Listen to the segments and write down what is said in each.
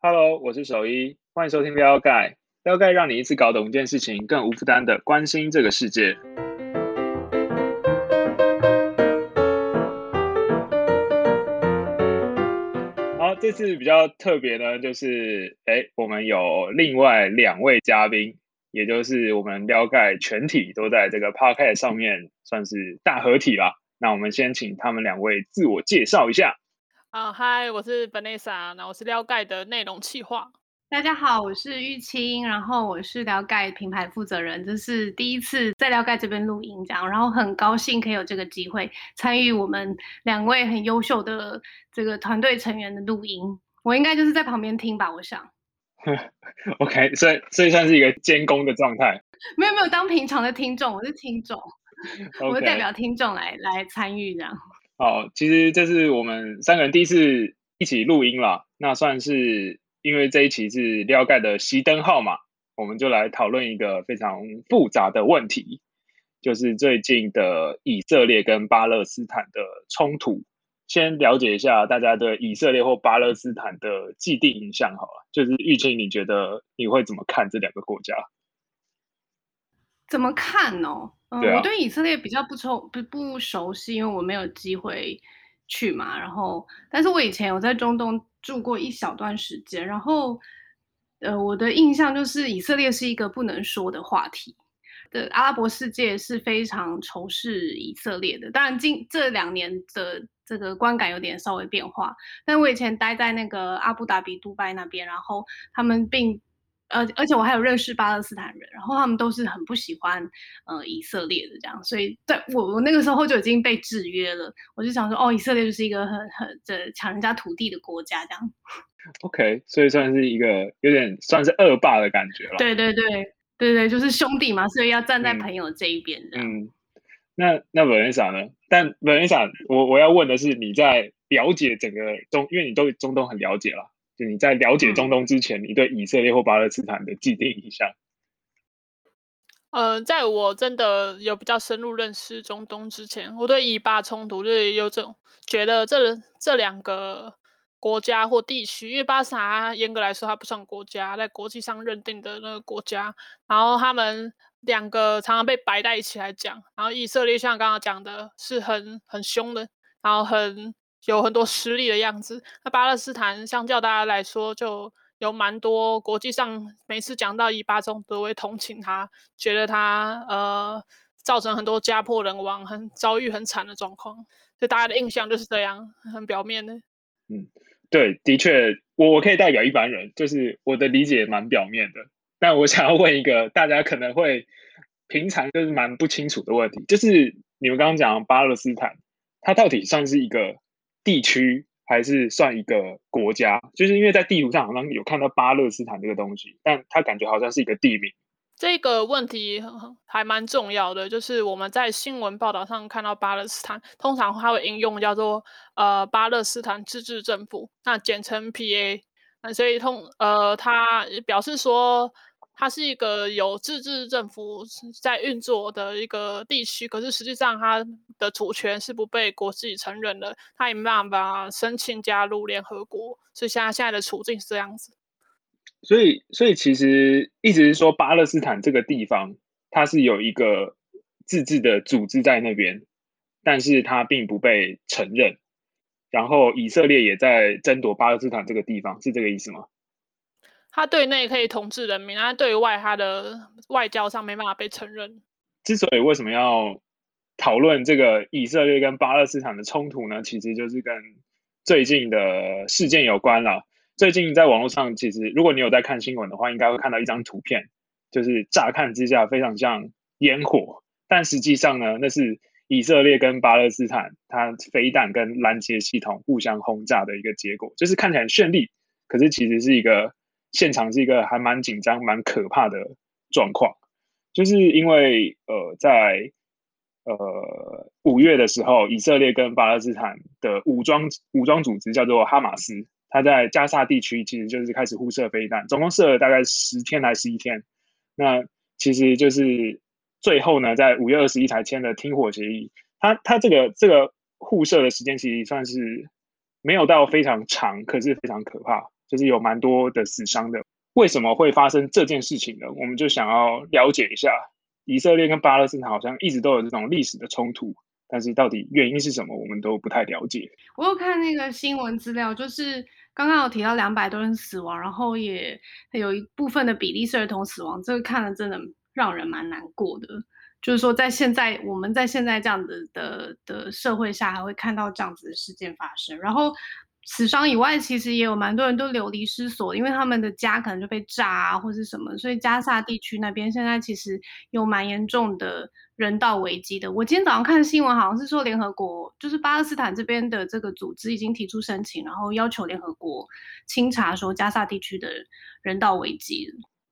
Hello，我是守一，欢迎收听撩盖。撩盖让你一次搞懂一件事情，更无负担的关心这个世界。好，这次比较特别呢，就是哎，我们有另外两位嘉宾，也就是我们撩盖全体都在这个 Podcast 上面，算是大合体了。那我们先请他们两位自我介绍一下。啊，嗨，我是 Vanessa，那我是撩盖的内容企划。大家好，我是玉清，然后我是撩盖品牌负责人，这是第一次在撩盖这边录音，这样，然后很高兴可以有这个机会参与我们两位很优秀的这个团队成员的录音。我应该就是在旁边听吧，我想。OK，所以所以算是一个监工的状态。没有没有，当平常的听众，我是听众，我代表听众来来参与这样。好，其实这是我们三个人第一次一起录音了，那算是因为这一期是撩盖的熄灯号码，我们就来讨论一个非常复杂的问题，就是最近的以色列跟巴勒斯坦的冲突。先了解一下大家对以色列或巴勒斯坦的既定印象好了，就是玉清，你觉得你会怎么看这两个国家？怎么看呢？嗯，我对以色列比较不熟不不熟悉，因为我没有机会去嘛。然后，但是我以前有在中东住过一小段时间。然后，呃，我的印象就是以色列是一个不能说的话题。的阿拉伯世界是非常仇视以色列的。当然，近这两年的这个观感有点稍微变化。但我以前待在那个阿布达比、杜拜那边，然后他们并。呃，而且我还有认识巴勒斯坦人，然后他们都是很不喜欢呃以色列的这样，所以在我我那个时候就已经被制约了。我就想说，哦，以色列就是一个很很这抢人家土地的国家这样。OK，所以算是一个有点算是恶霸的感觉了。对对对对对，就是兄弟嘛，所以要站在朋友这一边的。嗯，那那文恩莎呢？但文恩莎，我我要问的是，你在了解整个中，因为你都中东很了解了。就你在了解中东之前，你对以色列或巴勒斯坦的既定印象？呃，在我真的有比较深入认识中东之前，我对以巴冲突就是有种觉得这这两个国家或地区，因为巴萨坦严格来说它不算国家，在国际上认定的那个国家，然后他们两个常常被摆在一起来讲，然后以色列像刚刚讲的是很很凶的，然后很。有很多失利的样子。那巴勒斯坦相较大家来说，就有蛮多国际上每次讲到以巴中都会同情他，觉得他呃造成很多家破人亡、很遭遇很惨的状况。所以大家的印象就是这样，很表面的。嗯，对，的确，我我可以代表一般人，就是我的理解蛮表面的。但我想要问一个大家可能会平常就是蛮不清楚的问题，就是你们刚刚讲巴勒斯坦，它到底算是一个？地区还是算一个国家，就是因为在地图上好像有看到巴勒斯坦这个东西，但它感觉好像是一个地名。这个问题还蛮重要的，就是我们在新闻报道上看到巴勒斯坦，通常它会应用叫做呃巴勒斯坦自治政府，那简称 PA，那所以通呃它表示说。它是一个有自治政府在运作的一个地区，可是实际上它的主权是不被国际承认的，它也没办法申请加入联合国，所以现在现在的处境是这样子。所以，所以其实一直是说巴勒斯坦这个地方，它是有一个自治的组织在那边，但是它并不被承认。然后以色列也在争夺巴勒斯坦这个地方，是这个意思吗？他对内可以统治人民，他对外他的外交上没办法被承认。之所以为什么要讨论这个以色列跟巴勒斯坦的冲突呢？其实就是跟最近的事件有关了。最近在网络上，其实如果你有在看新闻的话，应该会看到一张图片，就是乍看之下非常像烟火，但实际上呢，那是以色列跟巴勒斯坦它飞弹跟拦截系统互相轰炸的一个结果，就是看起来很绚丽，可是其实是一个。现场是一个还蛮紧张、蛮可怕的状况，就是因为呃，在呃五月的时候，以色列跟巴勒斯坦的武装武装组织叫做哈马斯，他在加沙地区其实就是开始互射飞弹，总共射了大概十天还是十一天。那其实就是最后呢，在五月二十一才签的停火协议。他他这个这个互射的时间其实算是没有到非常长，可是非常可怕。就是有蛮多的死伤的。为什么会发生这件事情呢？我们就想要了解一下，以色列跟巴勒斯坦好像一直都有这种历史的冲突，但是到底原因是什么，我们都不太了解。我有看那个新闻资料，就是刚刚有提到两百多人死亡，然后也有一部分的比例是儿童死亡，这个看了真的让人蛮难过的。就是说，在现在我们在现在这样子的的社会下，还会看到这样子的事件发生，然后。死伤以外，其实也有蛮多人都流离失所，因为他们的家可能就被炸啊，或是什么，所以加萨地区那边现在其实有蛮严重的人道危机的。我今天早上看新闻，好像是说联合国就是巴勒斯坦这边的这个组织已经提出申请，然后要求联合国清查说加萨地区的人道危机。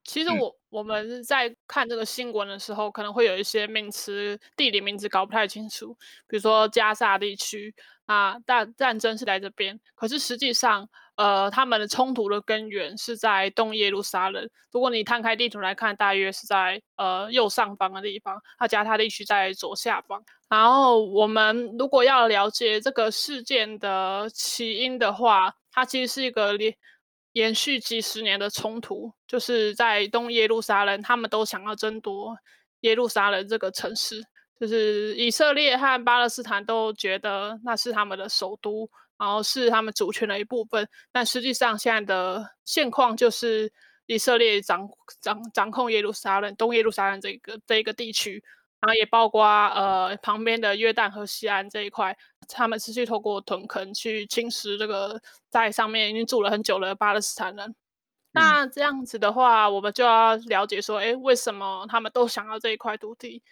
其实我我们在看这个新闻的时候，可能会有一些名词、地理名词搞不太清楚，比如说加萨地区。啊，战战争是在这边，可是实际上，呃，他们的冲突的根源是在东耶路撒冷。如果你摊开地图来看，大约是在呃右上方的地方，他加他地区在左下方。然后我们如果要了解这个事件的起因的话，它其实是一个连延续几十年的冲突，就是在东耶路撒冷，他们都想要争夺耶路撒冷这个城市。就是以色列和巴勒斯坦都觉得那是他们的首都，然后是他们主权的一部分。但实际上，现在的现况就是以色列掌掌掌控耶路撒冷、东耶路撒冷这个这一个地区，然后也包括呃旁边的约旦和西安这一块，他们持续透过屯垦去侵蚀这个在上面已经住了很久的巴勒斯坦人。那这样子的话，我们就要了解说，哎，为什么他们都想要这一块土地？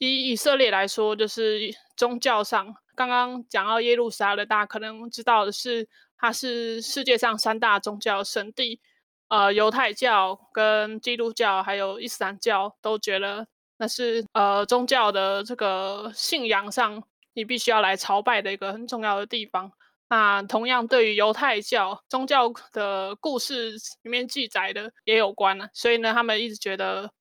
以以色列来说，就是宗教上，刚刚讲到耶路撒冷，大家可能知道的是，它是世界上三大宗教圣地。呃，犹太教、跟基督教还有伊斯兰教都觉得那是呃宗教的这个信仰上，你必须要来朝拜的一个很重要的地方。那同样，对于犹太教宗教的故事里面记载的也有关呢，所以呢，他们一直觉得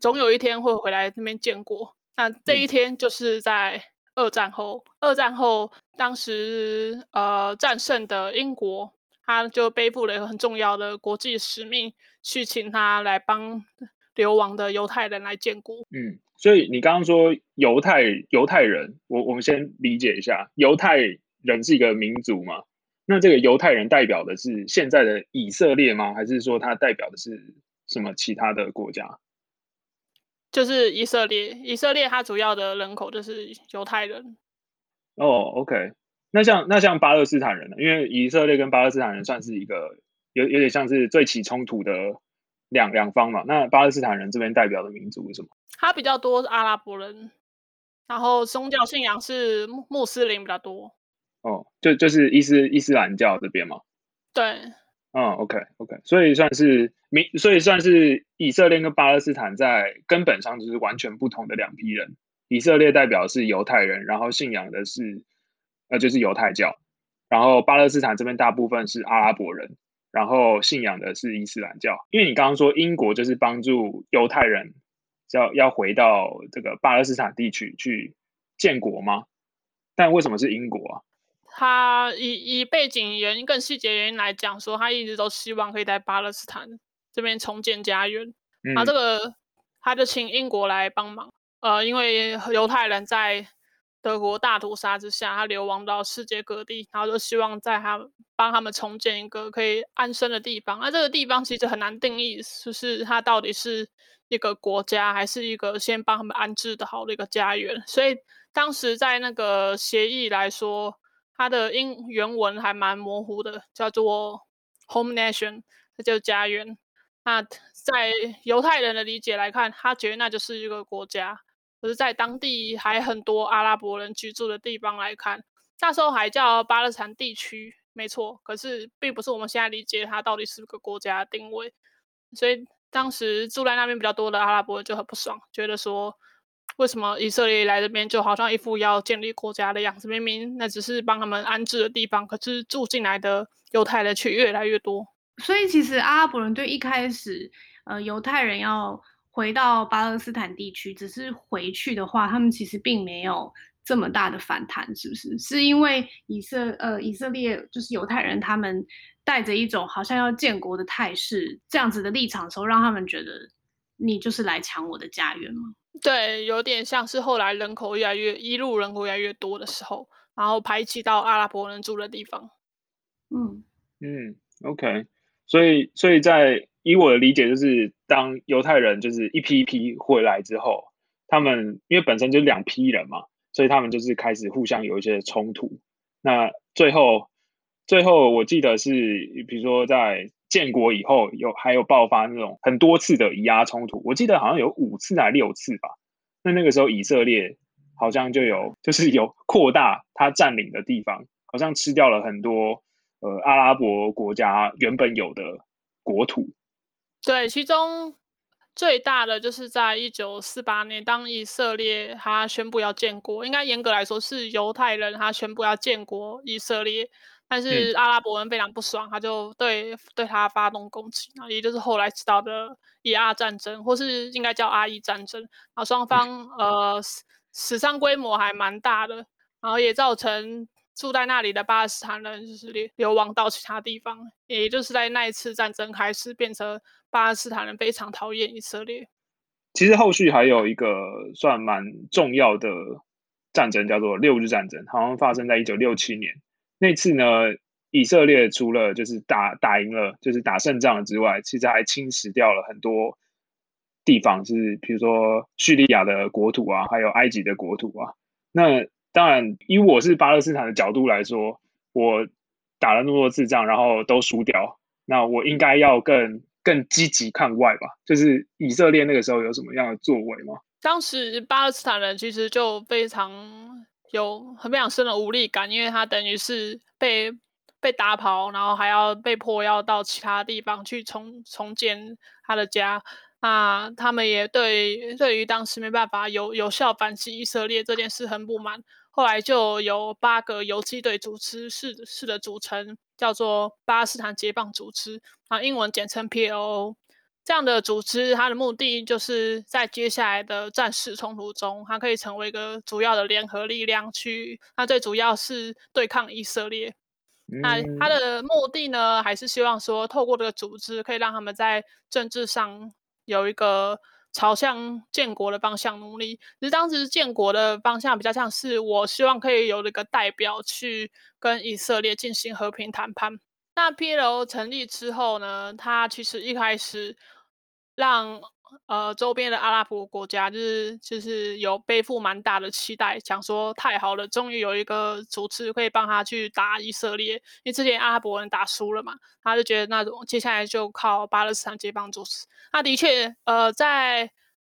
总有一天会回来那边建国。那这一天就是在二战后，二战后当时呃战胜的英国，他就背负了一个很重要的国际使命，去请他来帮流亡的犹太人来建国。嗯，所以你刚刚说犹太犹太人，我我们先理解一下，犹太人是一个民族嘛？那这个犹太人代表的是现在的以色列吗？还是说他代表的是什么其他的国家？就是以色列，以色列它主要的人口就是犹太人。哦，OK，那像那像巴勒斯坦人呢？因为以色列跟巴勒斯坦人算是一个有有点像是最起冲突的两两方嘛。那巴勒斯坦人这边代表的民族是什么？他比较多是阿拉伯人，然后宗教信仰是穆穆斯林比较多。哦，就就是伊斯伊斯兰教这边嘛？对。嗯，OK，OK，所以算是民，所以算是以色列跟巴勒斯坦在根本上就是完全不同的两批人。以色列代表是犹太人，然后信仰的是呃就是犹太教，然后巴勒斯坦这边大部分是阿拉伯人，然后信仰的是伊斯兰教。因为你刚刚说英国就是帮助犹太人要要回到这个巴勒斯坦地区去建国吗？但为什么是英国啊？他以以背景原因、更细节原因来讲，说他一直都希望可以在巴勒斯坦这边重建家园。啊，这个他就请英国来帮忙。呃，因为犹太人在德国大屠杀之下，他流亡到世界各地，然后就希望在他帮他们重建一个可以安身的地方。那这个地方其实很难定义，就是它到底是一个国家，还是一个先帮他们安置的好的一个家园。所以当时在那个协议来说。它的英原文还蛮模糊的，叫做 home nation，它叫家园。那在犹太人的理解来看，他觉得那就是一个国家。可是，在当地还很多阿拉伯人居住的地方来看，那时候还叫巴勒斯坦地区，没错。可是，并不是我们现在理解它到底是个国家定位。所以，当时住在那边比较多的阿拉伯人就很不爽，觉得说。为什么以色列来这边就好像一副要建立国家的样子？明明那只是帮他们安置的地方，可是住进来的犹太人却越来越多。所以其实阿拉伯人对一开始，呃，犹太人要回到巴勒斯坦地区，只是回去的话，他们其实并没有这么大的反弹？是不是？是因为以色呃以色列就是犹太人他们带着一种好像要建国的态势这样子的立场的时候，让他们觉得你就是来抢我的家园吗？对，有点像是后来人口越来越一路人口越来越多的时候，然后排挤到阿拉伯人住的地方。嗯嗯，OK，所以所以在以我的理解，就是当犹太人就是一批一批回来之后，他们因为本身就是两批人嘛，所以他们就是开始互相有一些冲突。那最后最后我记得是，比如说在建国以后有还有爆发那种很多次的以压冲突，我记得好像有五次还六次吧。那那个时候以色列好像就有就是有扩大他占领的地方，好像吃掉了很多。呃，阿拉伯国家原本有的国土，对，其中最大的就是在一九四八年，当以色列他宣布要建国，应该严格来说是犹太人他宣布要建国以色列，但是阿拉伯人非常不爽，他就对对他发动攻击，那也就是后来知道的以阿战争，或是应该叫阿伊战争，然后双方呃死伤规模还蛮大的，然后也造成。住在那里的巴勒斯坦人就是流流亡到其他地方，也就是在那一次战争开始，变成巴勒斯坦人非常讨厌以色列。其实后续还有一个算蛮重要的战争，叫做六日战争，好像发生在一九六七年。那次呢，以色列除了就是打打赢了，就是打胜仗之外，其实还侵蚀掉了很多地方，是比如说叙利亚的国土啊，还有埃及的国土啊。那当然，以我是巴勒斯坦的角度来说，我打了那么多次仗，然后都输掉，那我应该要更更积极看外吧？就是以色列那个时候有什么样的作为吗？当时巴勒斯坦人其实就非常有很非常深的无力感，因为他等于是被被打跑，然后还要被迫要到其他地方去重重建他的家。那他们也对对于当时没办法有有效反击以色列这件事很不满。后来就有八个游击队组织是是的组成，叫做巴勒斯坦解放组织，啊，英文简称 PLO。这样的组织，它的目的就是在接下来的战事冲突中，它可以成为一个主要的联合力量，去那最主要是对抗以色列。那它的目的呢，还是希望说，透过这个组织，可以让他们在政治上有一个。朝向建国的方向努力，其实当时建国的方向比较像是我希望可以有一个代表去跟以色列进行和平谈判。那 PLO 成立之后呢，它其实一开始让。呃，周边的阿拉伯国家就是就是有背负蛮大的期待，想说太好了，终于有一个组织可以帮他去打以色列，因为之前阿拉伯人打输了嘛，他就觉得那种接下来就靠巴勒斯坦解放组织。那的确，呃，在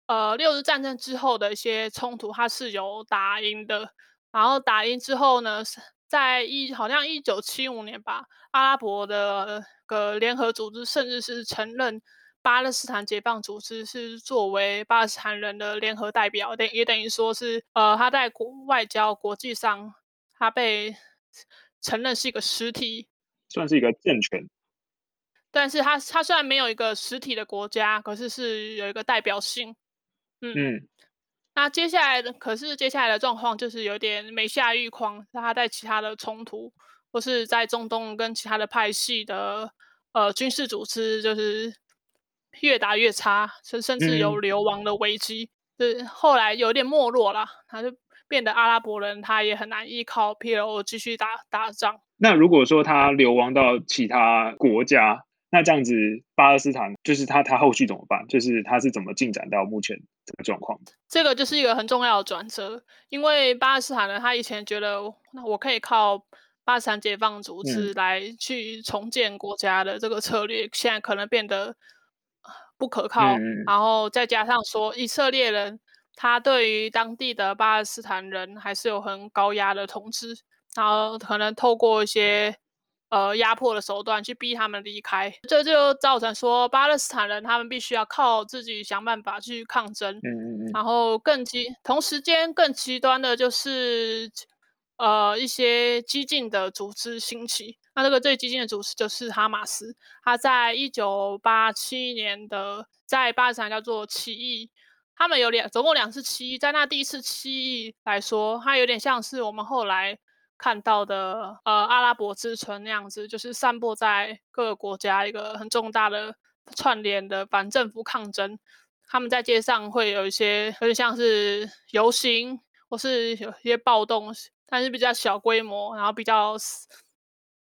呃六日战争之后的一些冲突，他是有打赢的。然后打赢之后呢，在一好像一九七五年吧，阿拉伯的个联合组织甚至是承认。巴勒斯坦解放组织是作为巴勒斯坦人的联合代表，等也等于说是，呃，他在国外交国际上，他被承认是一个实体，算是一个政权。但是他他虽然没有一个实体的国家，可是是有一个代表性。嗯嗯，那接下来的可是接下来的状况就是有点没下愈况，他在其他的冲突或是在中东跟其他的派系的呃军事组织就是。越打越差，甚甚至有流亡的危机。是后来有点没落了，他就变得阿拉伯人，他也很难依靠 PLO 继续打打仗。那如果说他流亡到其他国家，那这样子巴勒斯坦就是他他后续怎么办？就是他是怎么进展到目前这个状况？这个就是一个很重要的转折，因为巴勒斯坦人他以前觉得那我可以靠巴勒斯坦解放组织来去重建国家的这个策略，现在可能变得。不可靠，然后再加上说以色列人，他对于当地的巴勒斯坦人还是有很高压的统治，然后可能透过一些呃压迫的手段去逼他们离开，这就造成说巴勒斯坦人他们必须要靠自己想办法去抗争，然后更极同时间更极端的就是呃一些激进的组织兴起。那这个最激进的组织就是哈马斯，他在一九八七年的在巴勒斯坦叫做起义，他们有两总共两次起义，在那第一次起义来说，它有点像是我们后来看到的呃阿拉伯之春那样子，就是散布在各个国家一个很重大的串联的反政府抗争。他们在街上会有一些有点像是游行，或是有一些暴动，但是比较小规模，然后比较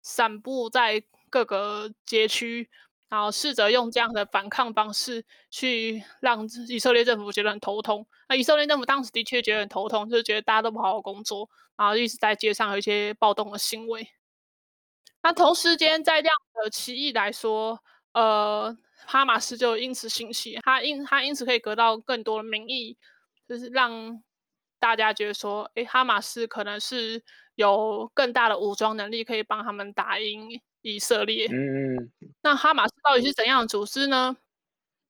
散布在各个街区。然后试着用这样的反抗方式去让以色列政府觉得很头痛。那以色列政府当时的确觉得很头痛，就觉得大家都不好好工作，然后一直在街上有一些暴动的行为。那同时间在这样的起义来说，呃，哈马斯就因此兴起，他因他因此可以得到更多的民意，就是让大家觉得说，哎，哈马斯可能是有更大的武装能力，可以帮他们打赢。以色列，嗯，那哈马斯到底是怎样的组织呢？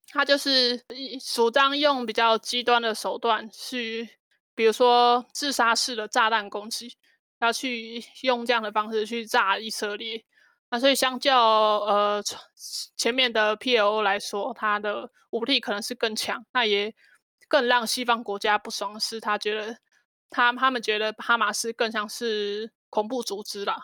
他就是主张用比较极端的手段去，比如说自杀式的炸弹攻击，要去用这样的方式去炸以色列。那所以相较呃前面的 PLO 来说，它的武力可能是更强。那也更让西方国家不爽是，他觉得他他们觉得哈马斯更像是恐怖组织啦，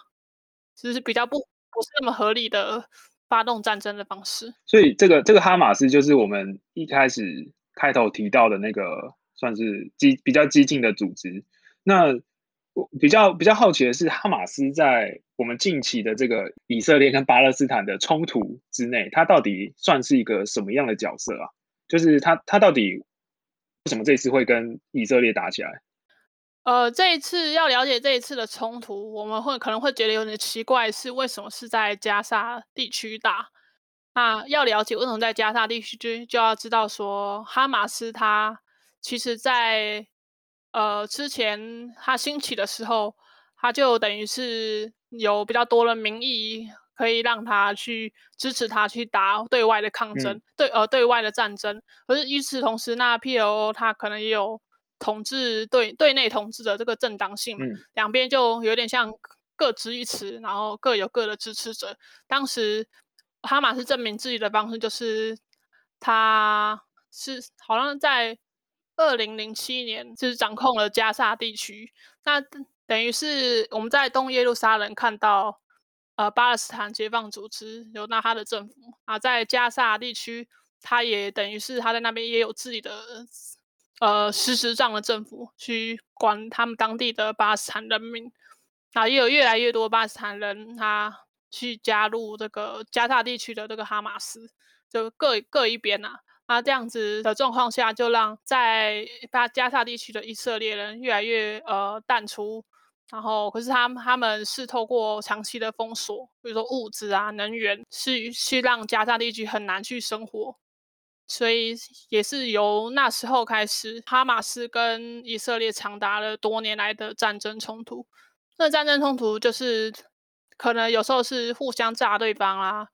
就是比较不。不是那么合理的发动战争的方式，所以这个这个哈马斯就是我们一开始开头提到的那个算是激比较激进的组织。那我比较比较好奇的是，哈马斯在我们近期的这个以色列跟巴勒斯坦的冲突之内，它到底算是一个什么样的角色啊？就是它它到底为什么这次会跟以色列打起来？呃，这一次要了解这一次的冲突，我们会可能会觉得有点奇怪，是为什么是在加沙地区打？那要了解为什么在加沙地区，就就要知道说，哈马斯他其实在呃之前他兴起的时候，他就等于是有比较多的民意可以让他去支持他去打对外的抗争，对呃对外的战争。可是与此同时，那 PLO 他可能也有。统治对对内统治的这个正当性嘛，两边就有点像各执一词，然后各有各的支持者。当时哈马斯证明自己的方式就是，他是好像在二零零七年就是掌控了加沙地区，那等于是我们在东耶路撒冷看到，呃，巴勒斯坦解放组织有那哈的政府啊，在加沙地区，他也等于是他在那边也有自己的。呃，实时上的政府去管他们当地的巴斯坦人民，啊，也有越来越多巴斯坦人他去加入这个加沙地区的这个哈马斯，就各各一边呐。那这样子的状况下，就让在巴加沙地区的以色列人越来越呃淡出。然后，可是他们他们是透过长期的封锁，比如说物资啊、能源，是去让加沙地区很难去生活。所以也是由那时候开始，哈马斯跟以色列长达了多年来的战争冲突。那战争冲突就是可能有时候是互相炸对方啊，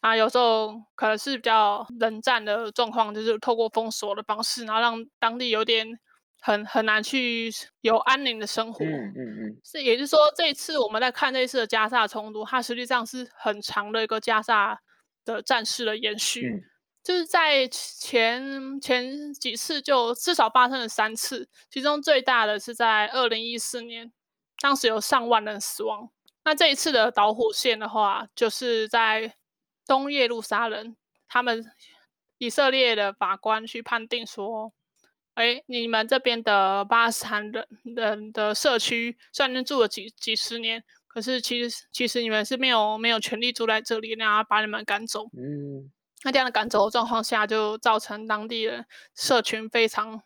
啊，有时候可能是比较冷战的状况，就是透过封锁的方式，然后让当地有点很很难去有安宁的生活。嗯嗯嗯。是，也就是说，这一次我们在看这一次的加沙冲突，它实际上是很长的一个加沙的战事的延续。就是在前前几次就至少发生了三次，其中最大的是在二零一四年，当时有上万人死亡。那这一次的导火线的话，就是在东耶路撒冷，他们以色列的法官去判定说：“哎，你们这边的巴勒斯坦人人的社区虽然住了几几十年，可是其实其实你们是没有没有权利住在这里，然后把你们赶走。”。那这样的赶走的状况下，就造成当地人社群非常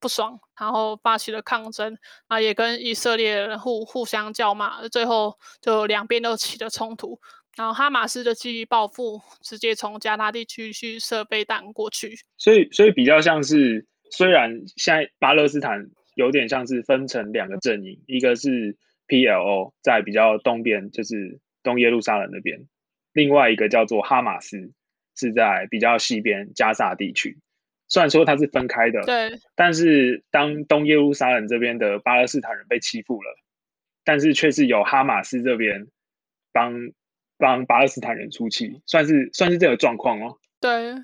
不爽，然后发起了抗争啊，也跟以色列人互互相叫骂，最后就两边都起了冲突。然后哈马斯就基于报复，直接从加沙地区去射飞弹过去。所以，所以比较像是，虽然现在巴勒斯坦有点像是分成两个阵营，一个是 PLO 在比较东边，就是东耶路撒冷那边，另外一个叫做哈马斯。是在比较西边加沙地区，虽然说它是分开的，对，但是当东耶路撒冷这边的巴勒斯坦人被欺负了，但是却是由哈马斯这边帮帮巴勒斯坦人出气，算是算是这个状况哦。对，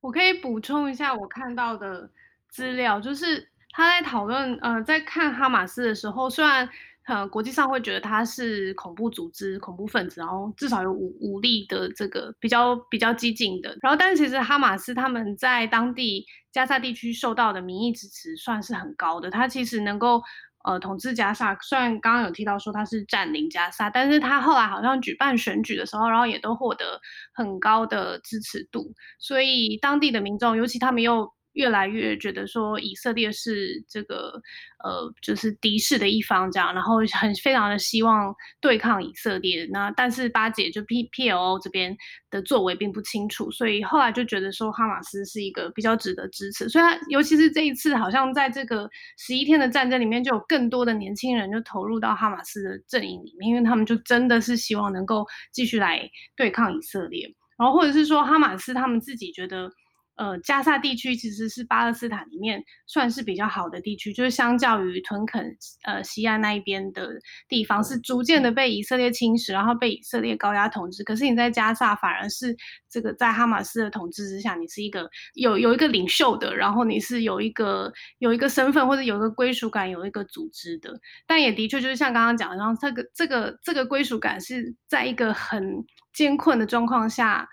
我可以补充一下我看到的资料，就是他在讨论，呃，在看哈马斯的时候，虽然。呃，国际上会觉得他是恐怖组织、恐怖分子，然后至少有武武力的这个比较比较激进的。然后，但是其实哈马斯他们在当地加沙地区受到的民意支持算是很高的。他其实能够呃统治加沙，虽然刚刚有提到说他是占领加沙，但是他后来好像举办选举的时候，然后也都获得很高的支持度。所以当地的民众，尤其他们又。越来越觉得说以色列是这个呃，就是敌视的一方这样，然后很非常的希望对抗以色列。那但是巴解就 P P L O 这边的作为并不清楚，所以后来就觉得说哈马斯是一个比较值得支持。所以，他尤其是这一次，好像在这个十一天的战争里面，就有更多的年轻人就投入到哈马斯的阵营里面，因为他们就真的是希望能够继续来对抗以色列，然后或者是说哈马斯他们自己觉得。呃，加萨地区其实是巴勒斯坦里面算是比较好的地区，就是相较于屯垦呃西岸那一边的地方，是逐渐的被以色列侵蚀，然后被以色列高压统治。可是你在加萨反而是这个在哈马斯的统治之下，你是一个有有一个领袖的，然后你是有一个有一个身份或者有一个归属感，有一个组织的。但也的确就是像刚刚讲的，然后这个这个这个归属感是在一个很艰困的状况下。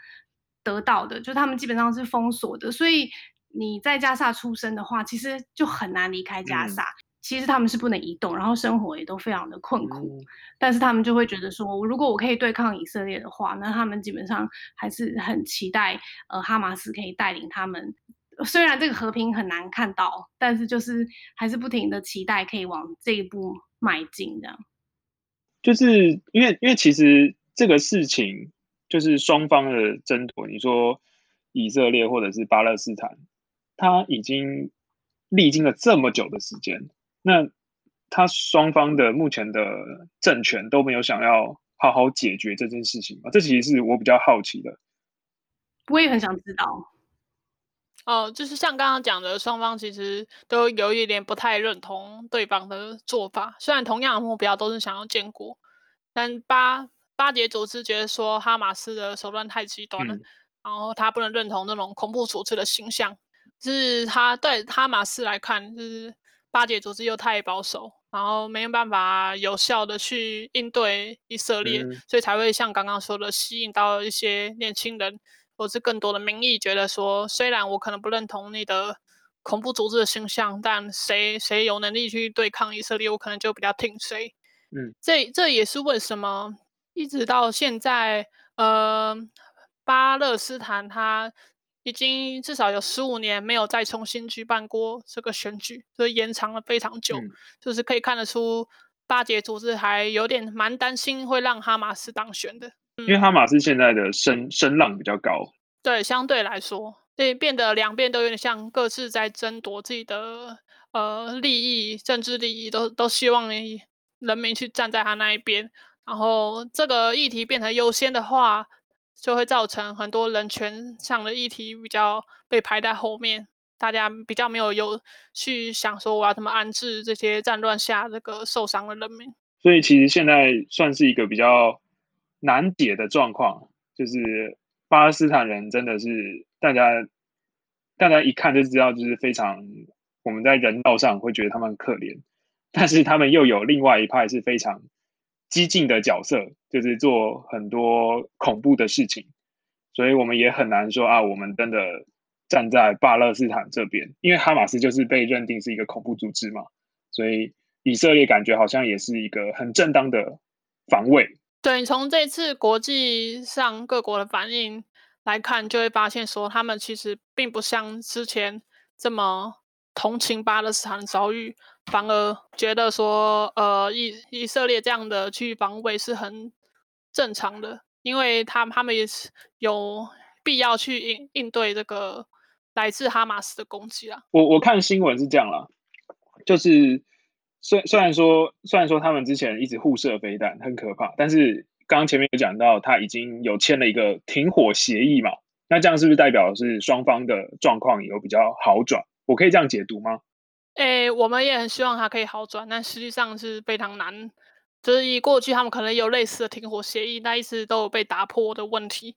得到的，就他们基本上是封锁的，所以你在加萨出生的话，其实就很难离开加萨。其实他们是不能移动，然后生活也都非常的困苦。但是他们就会觉得说，如果我可以对抗以色列的话，那他们基本上还是很期待，呃，哈马斯可以带领他们。虽然这个和平很难看到，但是就是还是不停的期待可以往这一步迈进。这样，就是因为因为其实这个事情。就是双方的争夺，你说以色列或者是巴勒斯坦，他已经历经了这么久的时间，那他双方的目前的政权都没有想要好好解决这件事情吗？这其实是我比较好奇的。我也很想知道。哦，就是像刚刚讲的，双方其实都有一点不太认同对方的做法，虽然同样的目标都是想要建国，但巴。巴结组织觉得说哈马斯的手段太极端了，然后他不能认同那种恐怖组织的形象。是他对哈马斯来看，就是巴结组织又太保守，然后没有办法有效的去应对以色列，所以才会像刚刚说的，吸引到一些年轻人，或是更多的民意，觉得说，虽然我可能不认同你的恐怖组织的形象，但谁谁有能力去对抗以色列，我可能就比较听谁。嗯，这这也是为什么。一直到现在，呃，巴勒斯坦他已经至少有十五年没有再重新举办过这个选举，所以延长了非常久。就是可以看得出，巴结组织还有点蛮担心会让哈马斯当选的，因为哈马斯现在的声声浪比较高。对，相对来说，对，变得两边都有点像各自在争夺自己的呃利益、政治利益，都都希望人民去站在他那一边。然后这个议题变成优先的话，就会造成很多人权上的议题比较被排在后面，大家比较没有有去想说我要怎么安置这些战乱下这个受伤的人民。所以其实现在算是一个比较难解的状况，就是巴勒斯坦人真的是大家大家一看就知道，就是非常我们在人道上会觉得他们可怜，但是他们又有另外一派是非常。激进的角色就是做很多恐怖的事情，所以我们也很难说啊，我们真的站在巴勒斯坦这边，因为哈马斯就是被认定是一个恐怖组织嘛，所以以色列感觉好像也是一个很正当的防卫。对，从这次国际上各国的反应来看，就会发现说，他们其实并不像之前这么同情巴勒斯坦的遭遇。反而觉得说，呃，以以色列这样的去防卫是很正常的，因为他他们也是有必要去应应对这个来自哈马斯的攻击啊。我我看新闻是这样啦，就是虽虽然说虽然说他们之前一直互射飞弹很可怕，但是刚刚前面有讲到他已经有签了一个停火协议嘛，那这样是不是代表是双方的状况有比较好转？我可以这样解读吗？诶，我们也很希望它可以好转，但实际上是非常难。就是以过去他们可能有类似的停火协议，但一直都有被打破的问题。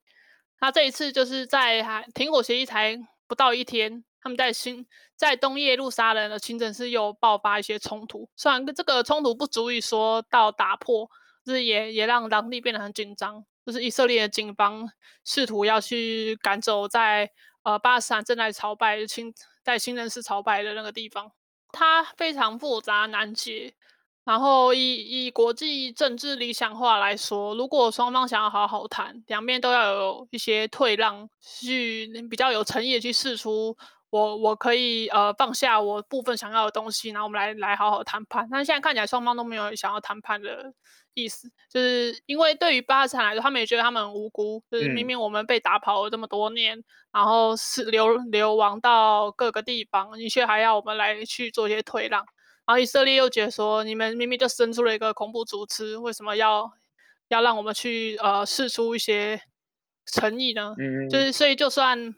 那这一次就是在还停火协议才不到一天，他们在新在东耶路撒冷的清真寺又爆发一些冲突。虽然这个冲突不足以说到打破，就是也也让当地变得很紧张。就是以色列的警方试图要去赶走在呃巴勒斯坦正在朝拜清在清真寺朝拜的那个地方，它非常复杂难解。然后以以国际政治理想化来说，如果双方想要好好谈，两边都要有一些退让，去比较有诚意的去试出我我可以呃放下我部分想要的东西，然后我们来来好好谈判。但现在看起来双方都没有想要谈判的意思，就是因为对于巴勒斯坦来说，他们也觉得他们很无辜，就是明明我们被打跑了这么多年，然后是流流亡到各个地方，你却还要我们来去做一些退让。然后以色列又觉得说，你们明明就生出了一个恐怖组织，为什么要要让我们去呃试出一些诚意呢？嗯，就是所以就算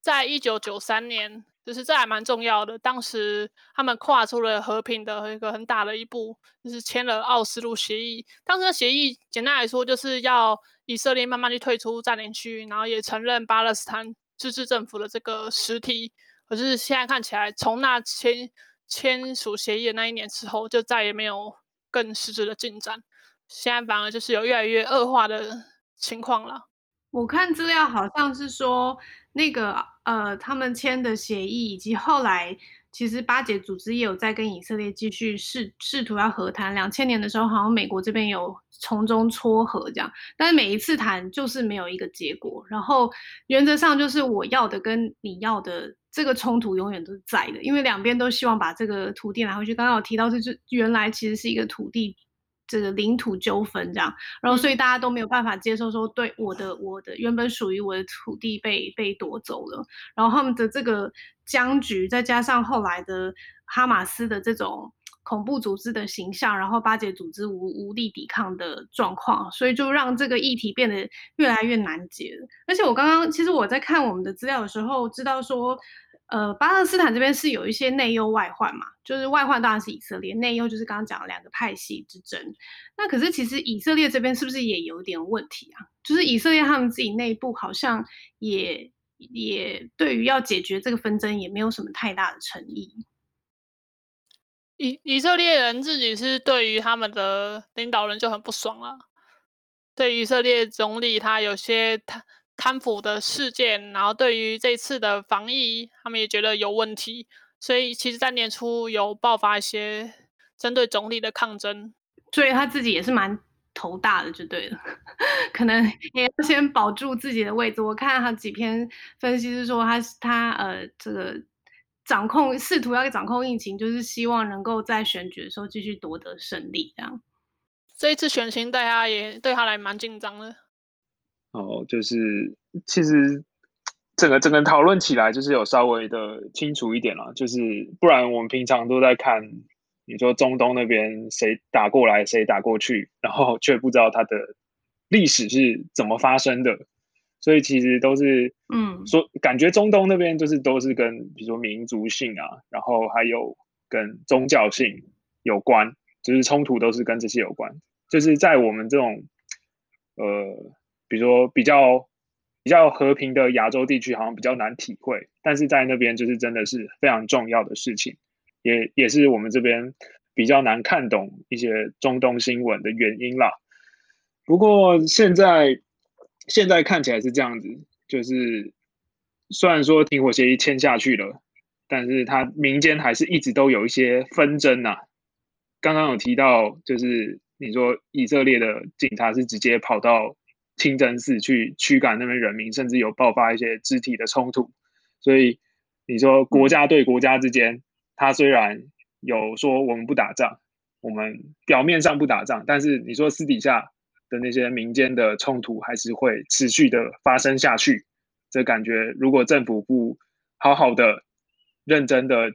在一九九三年，就是这还蛮重要的。当时他们跨出了和平的一个很大的一步，就是签了奥斯陆协议。当时的协议简单来说，就是要以色列慢慢去退出占领区，然后也承认巴勒斯坦自治政府的这个实体。可是现在看起来，从那签。签署协议的那一年之后，就再也没有更实质的进展。现在反而就是有越来越恶化的情况了。我看资料好像是说，那个呃，他们签的协议以及后来，其实巴解组织也有在跟以色列继续试试图要和谈。两千年的时候，好像美国这边有从中撮合这样，但是每一次谈就是没有一个结果。然后原则上就是我要的跟你要的。这个冲突永远都是在的，因为两边都希望把这个土地拿回去。刚刚有提到，就是原来其实是一个土地这个领土纠纷这样，然后所以大家都没有办法接受说，对我的我的原本属于我的土地被被夺走了，然后他们的这个僵局，再加上后来的哈马斯的这种恐怖组织的形象，然后巴解组织无无力抵抗的状况，所以就让这个议题变得越来越难解。而且我刚刚其实我在看我们的资料的时候，知道说。呃，巴勒斯坦这边是有一些内忧外患嘛，就是外患当然是以色列，内忧就是刚刚讲的两个派系之争。那可是其实以色列这边是不是也有点问题啊？就是以色列他们自己内部好像也也对于要解决这个纷争也没有什么太大的诚意。以以色列人自己是对于他们的领导人就很不爽了，对以色列总理他有些他。贪腐的事件，然后对于这次的防疫，他们也觉得有问题，所以其实，在年初有爆发一些针对总理的抗争，所以他自己也是蛮头大的，就对了，可能也要先保住自己的位置。我看他几篇分析是说，他他呃，这个掌控试图要掌控疫情，就是希望能够在选举的时候继续夺得胜利，这样。这一次选情，大家也对他来蛮紧张的。哦，就是其实整个整个讨论起来，就是有稍微的清楚一点了，就是不然我们平常都在看，你说中东那边谁打过来，谁打过去，然后却不知道它的历史是怎么发生的，所以其实都是嗯，说感觉中东那边就是都是跟比如说民族性啊，然后还有跟宗教性有关，就是冲突都是跟这些有关，就是在我们这种呃。比如说比较比较和平的亚洲地区，好像比较难体会，但是在那边就是真的是非常重要的事情，也也是我们这边比较难看懂一些中东新闻的原因啦。不过现在现在看起来是这样子，就是虽然说停火协议签下去了，但是它民间还是一直都有一些纷争呐。刚刚有提到，就是你说以色列的警察是直接跑到。清真寺去驱赶那边人民，甚至有爆发一些肢体的冲突。所以你说国家对国家之间，他虽然有说我们不打仗，我们表面上不打仗，但是你说私底下的那些民间的冲突还是会持续的发生下去。这感觉如果政府不好好的、认真的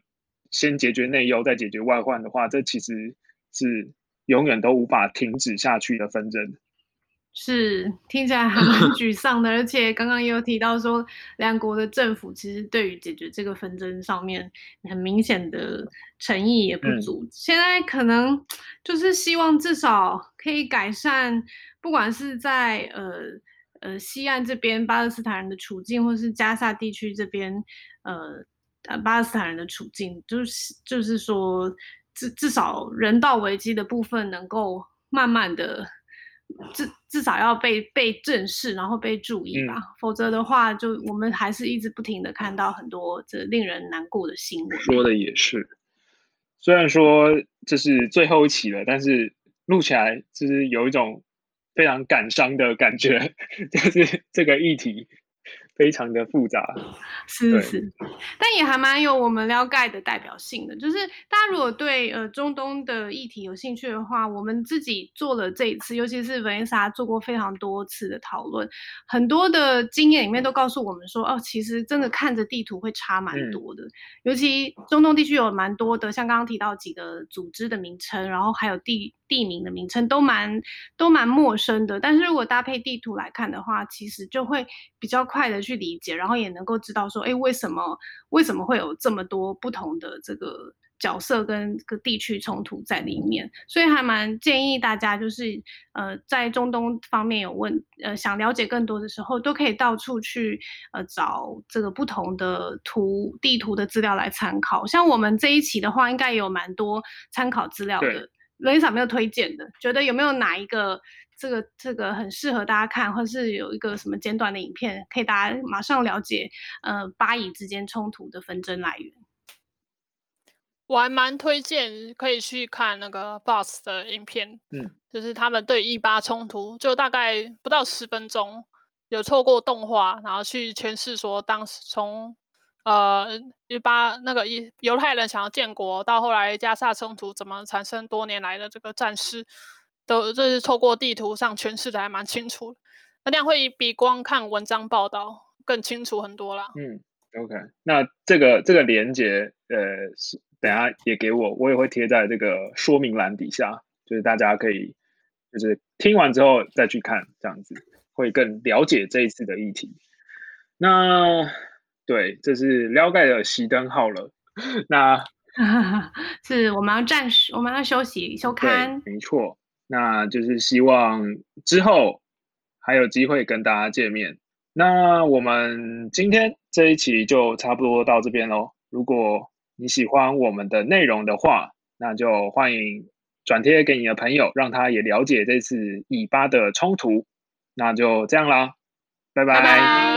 先解决内忧，再解决外患的话，这其实是永远都无法停止下去的纷争。是听起来还蛮 沮丧的，而且刚刚也有提到说，两国的政府其实对于解决这个纷争上面很明显的诚意也不足。现在可能就是希望至少可以改善，不管是在呃呃西岸这边巴勒斯坦人的处境，或是加沙地区这边呃呃巴勒斯坦人的处境，就是就是说至至少人道危机的部分能够慢慢的至至少要被被正视，然后被注意吧，否则的话，就我们还是一直不停的看到很多这令人难过的新闻。说的也是，虽然说这是最后一期了，但是录起来就是有一种非常感伤的感觉，就是这个议题。非常的复杂，是是，但也还蛮有我们了解的代表性的。就是大家如果对呃中东的议题有兴趣的话，我们自己做了这一次，尤其是 Vanessa 做过非常多次的讨论，很多的经验里面都告诉我们说，哦，其实真的看着地图会差蛮多的。尤其中东地区有蛮多的，像刚刚提到几个组织的名称，然后还有地地名的名称都蛮都蛮陌生的。但是如果搭配地图来看的话，其实就会比较快的去。理解，然后也能够知道说，哎，为什么为什么会有这么多不同的这个角色跟个地区冲突在里面？所以还蛮建议大家，就是呃，在中东方面有问呃想了解更多的时候，都可以到处去呃找这个不同的图地图的资料来参考。像我们这一期的话，应该也有蛮多参考资料的。雷莎没有推荐的，觉得有没有哪一个？这个这个很适合大家看，或是有一个什么简短的影片，可以大家马上了解，呃，巴以之间冲突的纷争来源。我还蛮推荐可以去看那个 Boss 的影片，嗯，就是他们对一八冲突，就大概不到十分钟，有透过动画，然后去诠释说当时从呃一八那个一犹太人想要建国，到后来加沙冲突怎么产生多年来的这个战事。都这是透过地图上诠释的还蛮清楚，那这样会比光看文章报道更清楚很多啦。嗯，OK，那这个这个连接，呃，是等下也给我，我也会贴在这个说明栏底下，就是大家可以就是听完之后再去看，这样子会更了解这一次的议题。那对，这是撩盖的熄灯号了。那 是我们要暂时，我们要休息休刊，没错。那就是希望之后还有机会跟大家见面。那我们今天这一期就差不多到这边喽。如果你喜欢我们的内容的话，那就欢迎转贴给你的朋友，让他也了解这次以巴的冲突。那就这样啦，拜拜。